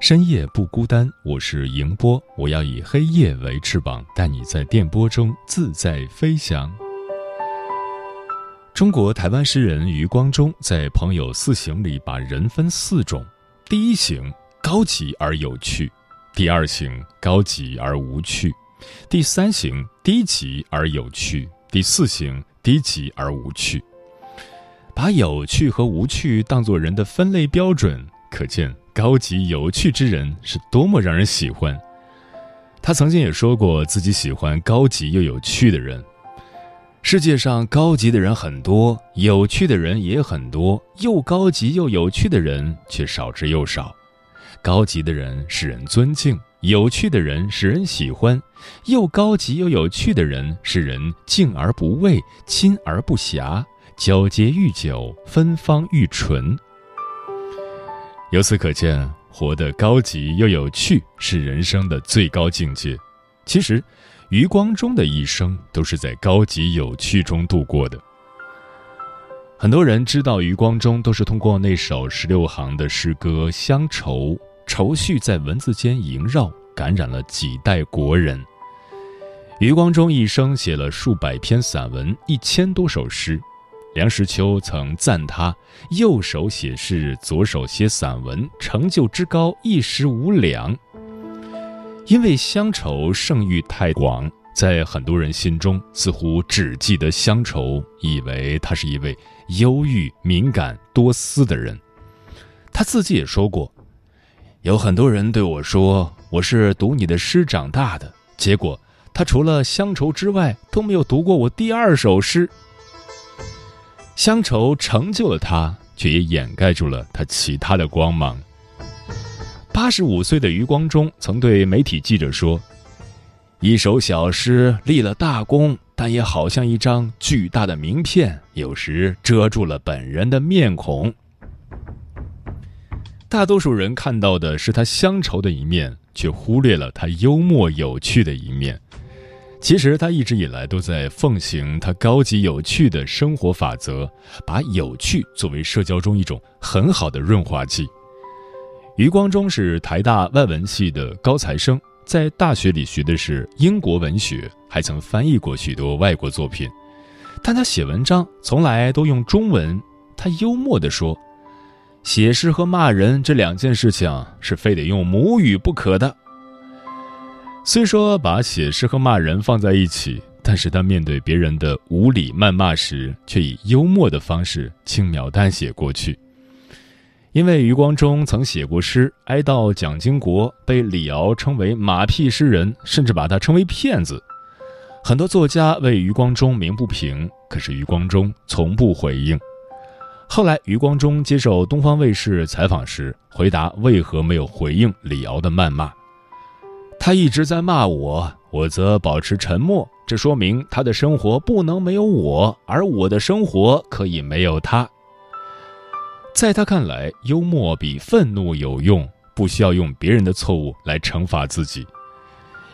深夜不孤单。我是迎波，我要以黑夜为翅膀，带你在电波中自在飞翔。中国台湾诗人余光中在《朋友四行》里把人分四种：第一行高级而有趣，第二行高级而无趣，第三行低级而有趣，第四行。低级而无趣，把有趣和无趣当作人的分类标准，可见高级有趣之人是多么让人喜欢。他曾经也说过自己喜欢高级又有趣的人。世界上高级的人很多，有趣的人也很多，又高级又有趣的人却少之又少。高级的人使人尊敬。有趣的人使人喜欢，又高级又有趣的人使人敬而不畏，亲而不暇，交接愈久，芬芳愈醇。由此可见，活得高级又有趣是人生的最高境界。其实，余光中的一生都是在高级有趣中度过的。很多人知道余光中，都是通过那首十六行的诗歌《乡愁》。愁绪在文字间萦绕，感染了几代国人。余光中一生写了数百篇散文，一千多首诗。梁实秋曾赞他右手写诗，左手写散文，成就之高一时无两。因为乡愁盛誉太广，在很多人心中似乎只记得乡愁，以为他是一位忧郁、敏感、多思的人。他自己也说过。有很多人对我说：“我是读你的诗长大的。”结果，他除了乡愁之外都没有读过我第二首诗。乡愁成就了他，却也掩盖住了他其他的光芒。八十五岁的余光中曾对媒体记者说：“一首小诗立了大功，但也好像一张巨大的名片，有时遮住了本人的面孔。”大多数人看到的是他乡愁的一面，却忽略了他幽默有趣的一面。其实他一直以来都在奉行他高级有趣的生活法则，把有趣作为社交中一种很好的润滑剂。余光中是台大外文系的高材生，在大学里学的是英国文学，还曾翻译过许多外国作品，但他写文章从来都用中文。他幽默地说。写诗和骂人这两件事情是非得用母语不可的。虽说把写诗和骂人放在一起，但是他面对别人的无理谩骂时，却以幽默的方式轻描淡写过去。因为余光中曾写过诗哀悼蒋经国，被李敖称为马屁诗人，甚至把他称为骗子。很多作家为余光中鸣不平，可是余光中从不回应。后来，余光中接受东方卫视采访时，回答为何没有回应李敖的谩骂。他一直在骂我，我则保持沉默。这说明他的生活不能没有我，而我的生活可以没有他。在他看来，幽默比愤怒有用，不需要用别人的错误来惩罚自己。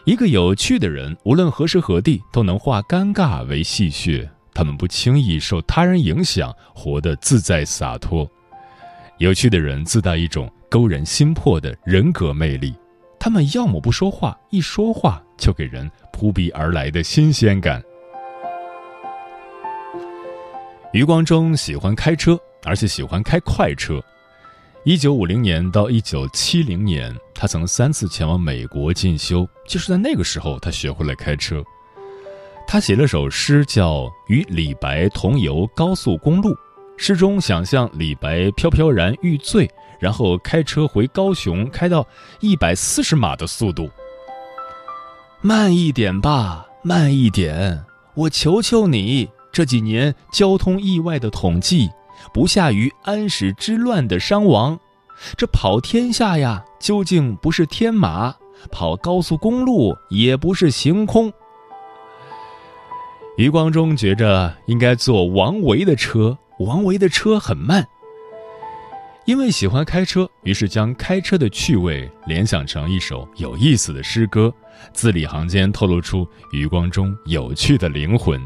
一个有趣的人，无论何时何地，都能化尴尬为戏谑。他们不轻易受他人影响，活得自在洒脱。有趣的人自带一种勾人心魄的人格魅力。他们要么不说话，一说话就给人扑鼻而来的新鲜感。余光中喜欢开车，而且喜欢开快车。一九五零年到一九七零年，他曾三次前往美国进修，就是在那个时候，他学会了开车。他写了首诗，叫《与李白同游高速公路》，诗中想象李白飘飘然欲醉，然后开车回高雄，开到一百四十码的速度。慢一点吧，慢一点，我求求你，这几年交通意外的统计。不下于安史之乱的伤亡，这跑天下呀，究竟不是天马；跑高速公路也不是行空。余光中觉着应该坐王维的车，王维的车很慢。因为喜欢开车，于是将开车的趣味联想成一首有意思的诗歌，字里行间透露出余光中有趣的灵魂。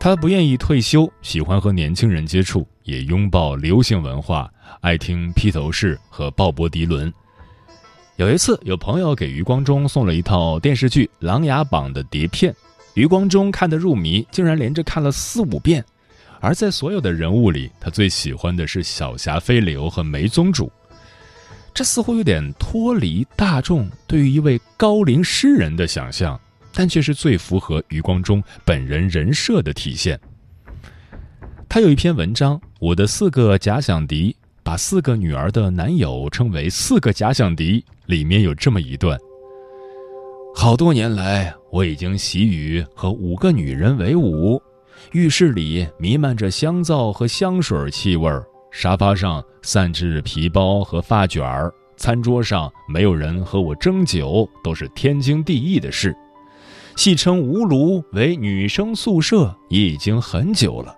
他不愿意退休，喜欢和年轻人接触，也拥抱流行文化，爱听披头士和鲍勃迪伦。有一次，有朋友给余光中送了一套电视剧《琅琊榜》的碟片，余光中看得入迷，竟然连着看了四五遍。而在所有的人物里，他最喜欢的是小霞飞流和梅宗主。这似乎有点脱离大众对于一位高龄诗人的想象。但却是最符合余光中本人人设的体现。他有一篇文章《我的四个假想敌》，把四个女儿的男友称为“四个假想敌”。里面有这么一段：好多年来，我已经习于和五个女人为伍。浴室里弥漫着香皂和香水气味，沙发上散置皮包和发卷儿，餐桌上没有人和我争酒，都是天经地义的事。戏称吴炉为女生宿舍也已经很久了，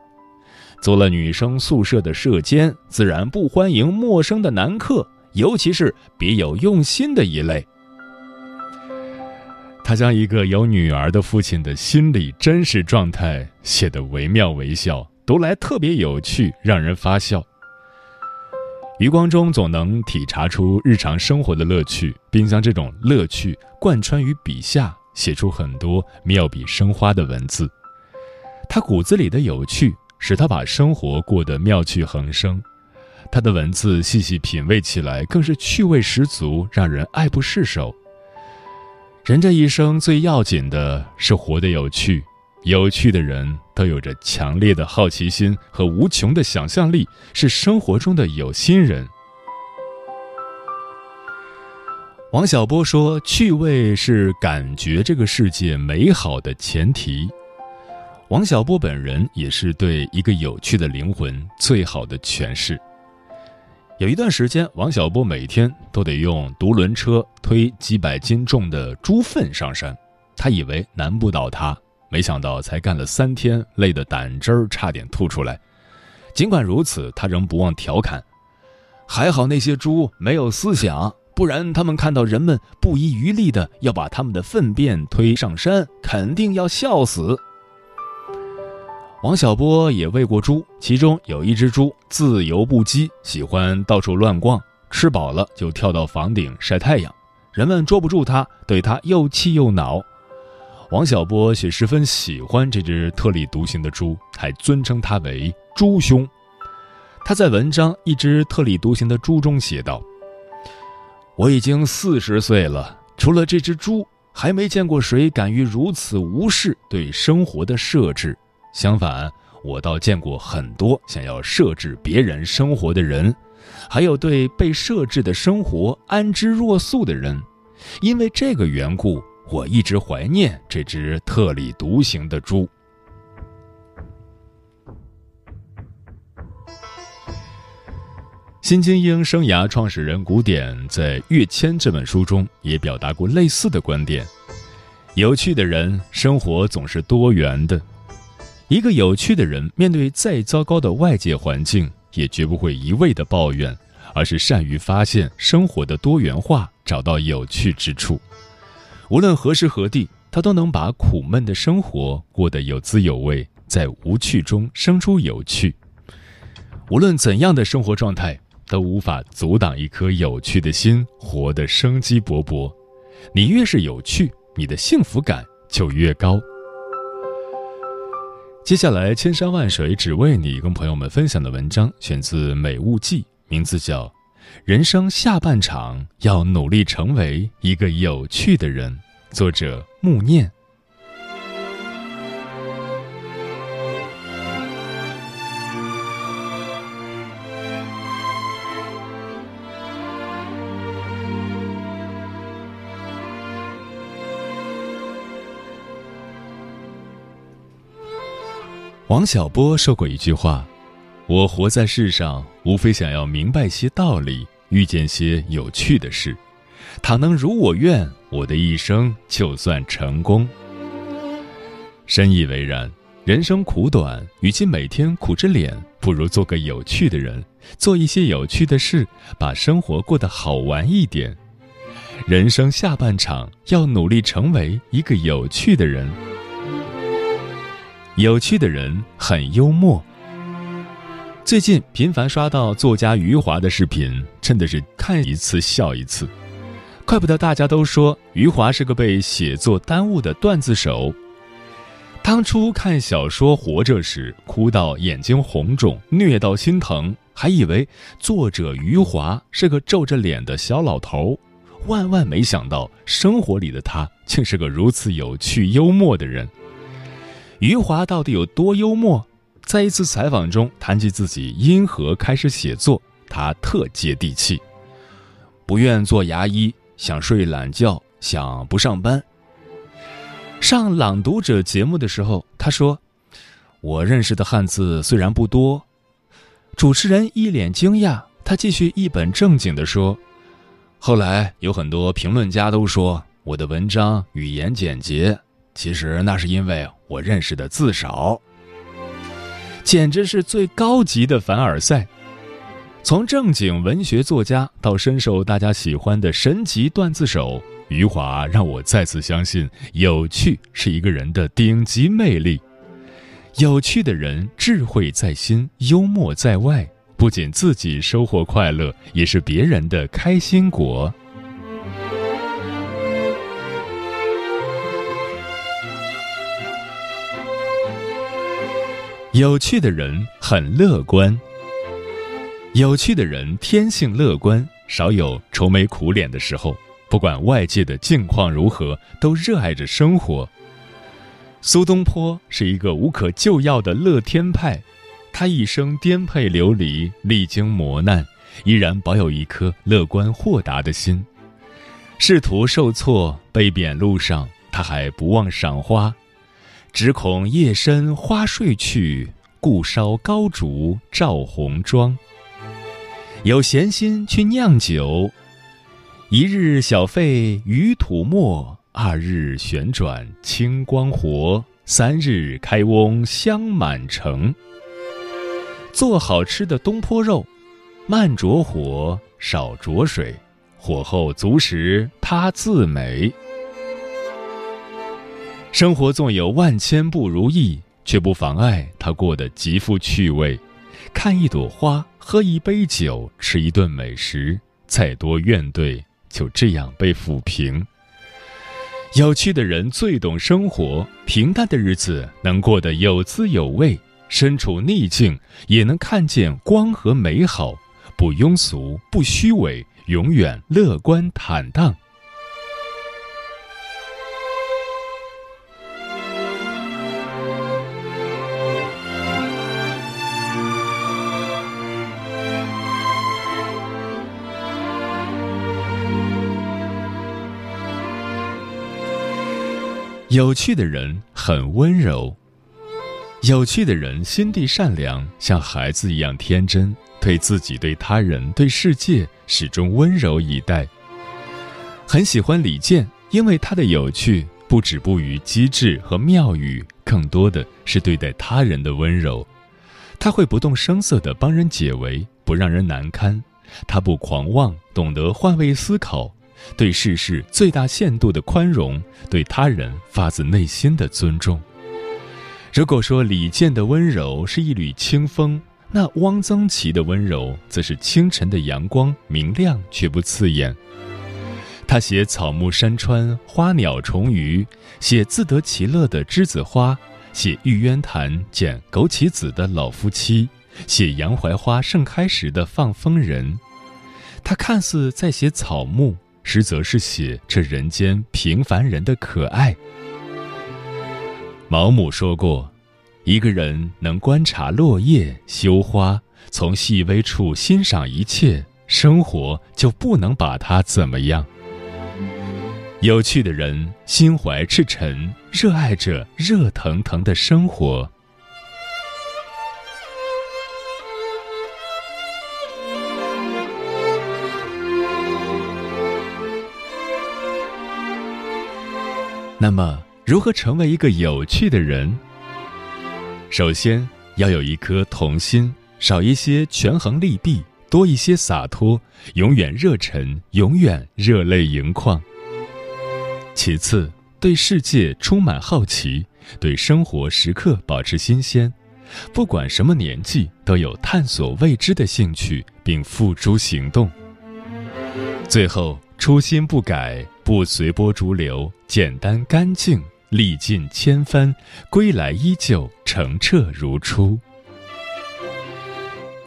做了女生宿舍的舍监，自然不欢迎陌生的男客，尤其是别有用心的一类。他将一个有女儿的父亲的心理真实状态写得惟妙惟肖，读来特别有趣，让人发笑。余光中总能体察出日常生活的乐趣，并将这种乐趣贯穿于笔下。写出很多妙笔生花的文字，他骨子里的有趣使他把生活过得妙趣横生。他的文字细细品味起来，更是趣味十足，让人爱不释手。人这一生最要紧的是活得有趣，有趣的人都有着强烈的好奇心和无穷的想象力，是生活中的有心人。王小波说：“趣味是感觉这个世界美好的前提。”王小波本人也是对一个有趣的灵魂最好的诠释。有一段时间，王小波每天都得用独轮车推几百斤重的猪粪上山，他以为难不倒他，没想到才干了三天，累得胆汁儿差点吐出来。尽管如此，他仍不忘调侃：“还好那些猪没有思想。”不然，他们看到人们不遗余力的要把他们的粪便推上山，肯定要笑死。王小波也喂过猪，其中有一只猪自由不羁，喜欢到处乱逛，吃饱了就跳到房顶晒太阳，人们捉不住它，对它又气又恼。王小波却十分喜欢这只特立独行的猪，还尊称它为“猪兄”。他在文章《一只特立独行的猪》中写道。我已经四十岁了，除了这只猪，还没见过谁敢于如此无视对生活的设置。相反，我倒见过很多想要设置别人生活的人，还有对被设置的生活安之若素的人。因为这个缘故，我一直怀念这只特立独行的猪。新精英生涯创始人古典在《跃迁》这本书中也表达过类似的观点：有趣的人，生活总是多元的。一个有趣的人，面对再糟糕的外界环境，也绝不会一味的抱怨，而是善于发现生活的多元化，找到有趣之处。无论何时何地，他都能把苦闷的生活过得有滋有味，在无趣中生出有趣。无论怎样的生活状态。都无法阻挡一颗有趣的心活得生机勃勃。你越是有趣，你的幸福感就越高。接下来，千山万水只为你，跟朋友们分享的文章选自《美物记》，名字叫《人生下半场要努力成为一个有趣的人》，作者穆念。王小波说过一句话：“我活在世上，无非想要明白些道理，遇见些有趣的事。倘能如我愿，我的一生就算成功。”深以为然。人生苦短，与其每天苦着脸，不如做个有趣的人，做一些有趣的事，把生活过得好玩一点。人生下半场，要努力成为一个有趣的人。有趣的人很幽默。最近频繁刷到作家余华的视频，真的是看一次笑一次。怪不得大家都说余华是个被写作耽误的段子手。当初看小说《活着》时，哭到眼睛红肿，虐到心疼，还以为作者余华是个皱着脸的小老头。万万没想到，生活里的他竟是个如此有趣幽默的人。余华到底有多幽默？在一次采访中谈及自己因何开始写作，他特接地气：“不愿做牙医，想睡懒觉，想不上班。”上《朗读者》节目的时候，他说：“我认识的汉字虽然不多。”主持人一脸惊讶，他继续一本正经地说：“后来有很多评论家都说我的文章语言简洁。”其实那是因为我认识的字少，简直是最高级的凡尔赛。从正经文学作家到深受大家喜欢的神级段子手，余华让我再次相信，有趣是一个人的顶级魅力。有趣的人，智慧在心，幽默在外，不仅自己收获快乐，也是别人的开心果。有趣的人很乐观。有趣的人天性乐观，少有愁眉苦脸的时候。不管外界的境况如何，都热爱着生活。苏东坡是一个无可救药的乐天派，他一生颠沛流离，历经磨难，依然保有一颗乐观豁达的心。仕途受挫，被贬路上，他还不忘赏花。只恐夜深花睡去，故烧高烛照红妆。有闲心去酿酒，一日小费余土墨，二日旋转清光活，三日开翁香满城。做好吃的东坡肉，慢着火，少着水，火候足时，它自美。生活纵有万千不如意，却不妨碍他过得极富趣味。看一朵花，喝一杯酒，吃一顿美食，再多怨怼就这样被抚平。有趣的人最懂生活，平淡的日子能过得有滋有味，身处逆境也能看见光和美好，不庸俗，不虚伪，永远乐观坦荡。有趣的人很温柔，有趣的人心地善良，像孩子一样天真，对自己、对他人、对世界始终温柔以待。很喜欢李健，因为他的有趣不止步于机智和妙语，更多的是对待他人的温柔。他会不动声色地帮人解围，不让人难堪。他不狂妄，懂得换位思考。对世事最大限度的宽容，对他人发自内心的尊重。如果说李健的温柔是一缕清风，那汪曾祺的温柔则是清晨的阳光，明亮却不刺眼。他写草木山川、花鸟虫鱼，写自得其乐的栀子花，写玉渊潭捡枸杞子的老夫妻，写杨槐花盛开时的放风人。他看似在写草木，实则是写这人间平凡人的可爱。毛姆说过：“一个人能观察落叶、羞花，从细微处欣赏一切，生活就不能把他怎么样。”有趣的人，心怀赤诚，热爱着热腾腾的生活。那么，如何成为一个有趣的人？首先要有一颗童心，少一些权衡利弊，多一些洒脱，永远热忱，永远热泪盈眶。其次，对世界充满好奇，对生活时刻保持新鲜，不管什么年纪，都有探索未知的兴趣，并付诸行动。最后，初心不改，不随波逐流，简单干净，历尽千帆，归来依旧澄澈如初。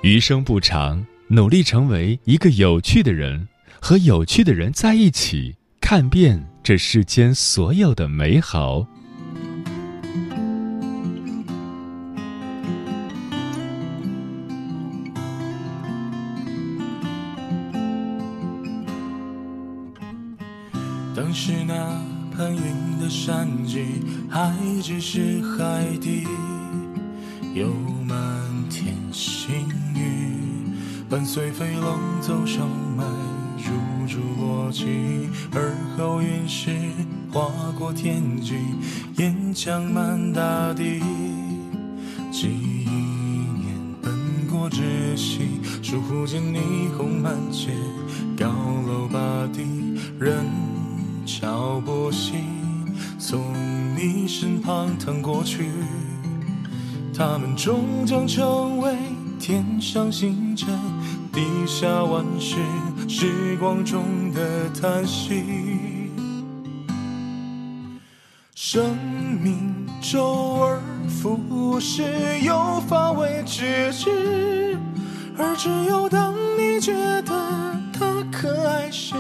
余生不长，努力成为一个有趣的人，和有趣的人在一起，看遍。这世间所有的美好。当时那攀云的山脊还只是海底，有满天星雨，伴随飞龙走上麦。如珠落寂，而后陨石划过天际，岩浆满大地。几年奔过窒息，倏忽间霓虹满街，高楼拔地，人潮不息。从你身旁淌过去，他们终将成为天上星辰，地下万事。时光中的叹息，生命周而复始，又乏味至止。而只有当你觉得它可爱时，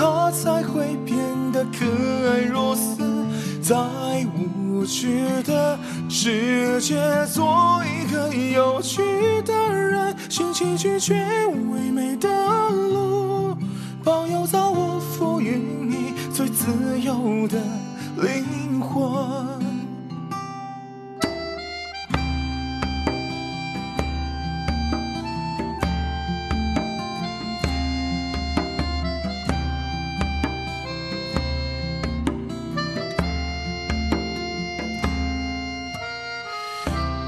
他才会变得可爱如斯。在无趣的世界，做一个有趣的人，寻奇拒绝唯美的路。保佑造物赋予你最自由的灵魂。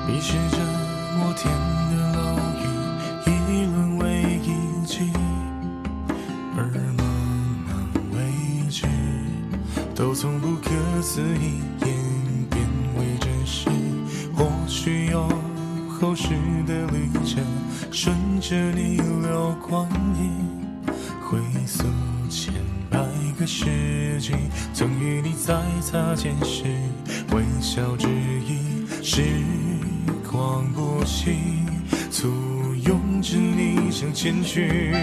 你是这摩天的楼宇，一轮为一季。而茫茫未知，都从不可思议演变为真实。或许有后世的旅程，顺着逆流光阴，回溯千百个世纪，曾与你在擦肩时微笑致意。时光不息，簇拥着你向前去。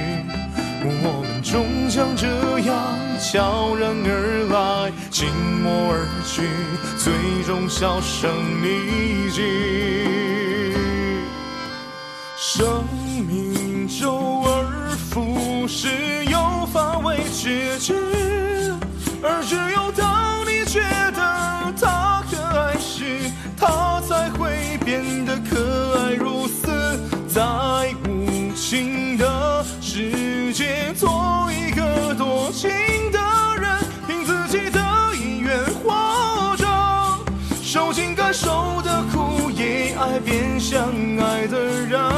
我们终将这样悄然而来，静默而去，最终销声匿迹。生命周而复始，又乏味至止，而只有当新的。世界做一个多情的人，凭自己的意愿活着，受尽该受的苦，也爱变相爱的人。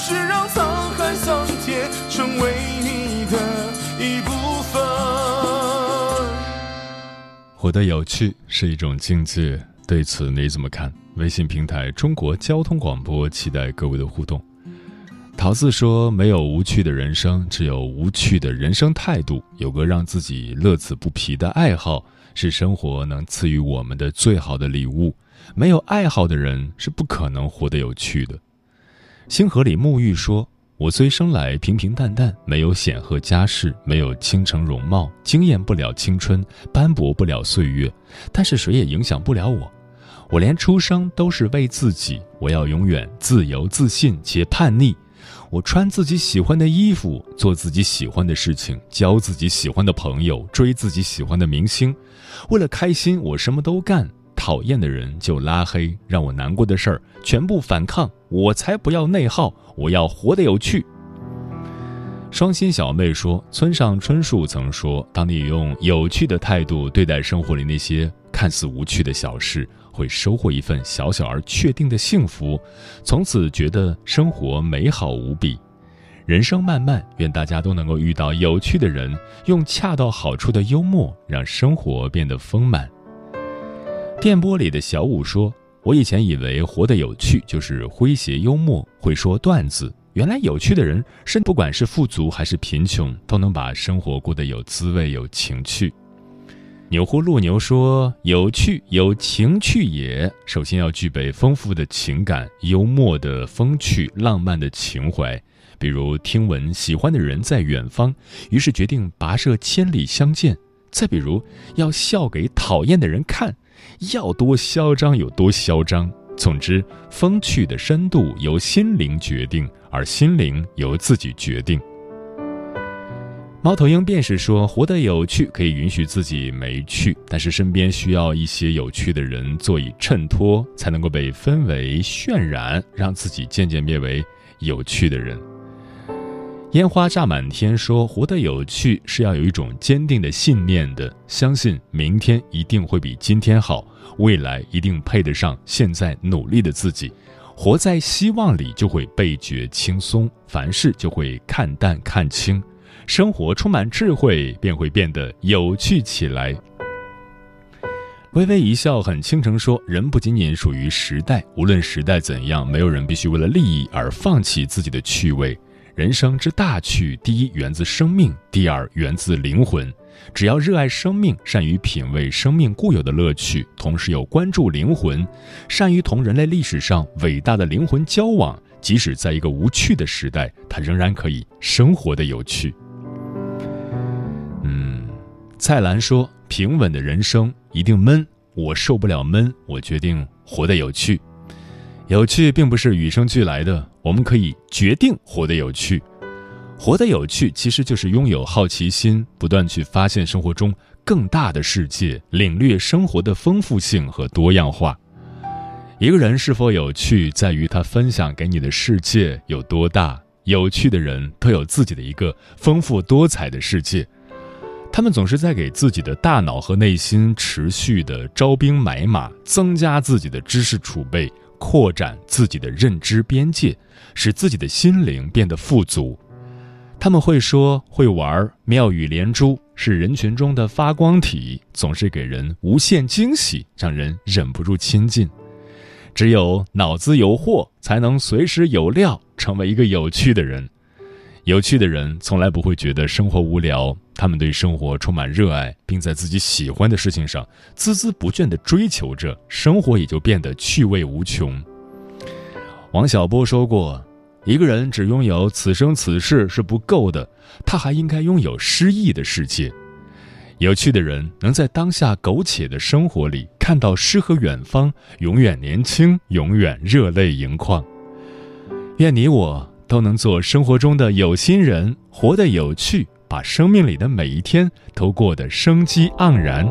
是让沧海桑田成为你的一部分。活得有趣是一种境界，对此你怎么看？微信平台中国交通广播期待各位的互动。桃子说：“没有无趣的人生，只有无趣的人生态度。有个让自己乐此不疲的爱好，是生活能赐予我们的最好的礼物。没有爱好的人是不可能活得有趣的。”星河里沐浴说：“我虽生来平平淡淡，没有显赫家世，没有倾城容貌，惊艳不了青春，斑驳不了岁月，但是谁也影响不了我。我连出生都是为自己，我要永远自由自信且叛逆。”我穿自己喜欢的衣服，做自己喜欢的事情，交自己喜欢的朋友，追自己喜欢的明星。为了开心，我什么都干。讨厌的人就拉黑，让我难过的事儿全部反抗。我才不要内耗，我要活得有趣。双心小妹说：“村上春树曾说，当你用有趣的态度对待生活里那些看似无趣的小事。”会收获一份小小而确定的幸福，从此觉得生活美好无比。人生漫漫，愿大家都能够遇到有趣的人，用恰到好处的幽默让生活变得丰满。电波里的小五说：“我以前以为活得有趣就是诙谐幽默，会说段子。原来有趣的人，是不管是富足还是贫穷，都能把生活过得有滋味、有情趣。”钮祜禄牛说：“有趣有情趣也，首先要具备丰富的情感、幽默的风趣、浪漫的情怀。比如听闻喜欢的人在远方，于是决定跋涉千里相见；再比如要笑给讨厌的人看，要多嚣张有多嚣张。总之，风趣的深度由心灵决定，而心灵由自己决定。”猫头鹰便是说，活得有趣可以允许自己没趣，但是身边需要一些有趣的人做以衬托，才能够被氛围渲染，让自己渐渐变为有趣的人。烟花炸满天说，活得有趣是要有一种坚定的信念的，相信明天一定会比今天好，未来一定配得上现在努力的自己。活在希望里，就会倍觉轻松，凡事就会看淡看清。生活充满智慧，便会变得有趣起来。微微一笑，很倾城说：“人不仅仅属于时代，无论时代怎样，没有人必须为了利益而放弃自己的趣味。人生之大趣，第一源自生命，第二源自灵魂。只要热爱生命，善于品味生命固有的乐趣，同时又关注灵魂，善于同人类历史上伟大的灵魂交往，即使在一个无趣的时代，他仍然可以生活的有趣。”嗯蔡澜说：“平稳的人生一定闷，我受不了闷，我决定活得有趣。有趣并不是与生俱来的，我们可以决定活得有趣。活得有趣其实就是拥有好奇心，不断去发现生活中更大的世界，领略生活的丰富性和多样化。一个人是否有趣，在于他分享给你的世界有多大。有趣的人都有自己的一个丰富多彩的世界。”他们总是在给自己的大脑和内心持续的招兵买马，增加自己的知识储备，扩展自己的认知边界，使自己的心灵变得富足。他们会说会玩，妙语连珠，是人群中的发光体，总是给人无限惊喜，让人忍不住亲近。只有脑子有货，才能随时有料，成为一个有趣的人。有趣的人从来不会觉得生活无聊，他们对生活充满热爱，并在自己喜欢的事情上孜孜不倦地追求着，生活也就变得趣味无穷。王小波说过：“一个人只拥有此生此世是不够的，他还应该拥有诗意的世界。”有趣的人能在当下苟且的生活里看到诗和远方，永远年轻，永远热泪盈眶。愿你我。都能做生活中的有心人，活得有趣，把生命里的每一天都过得生机盎然。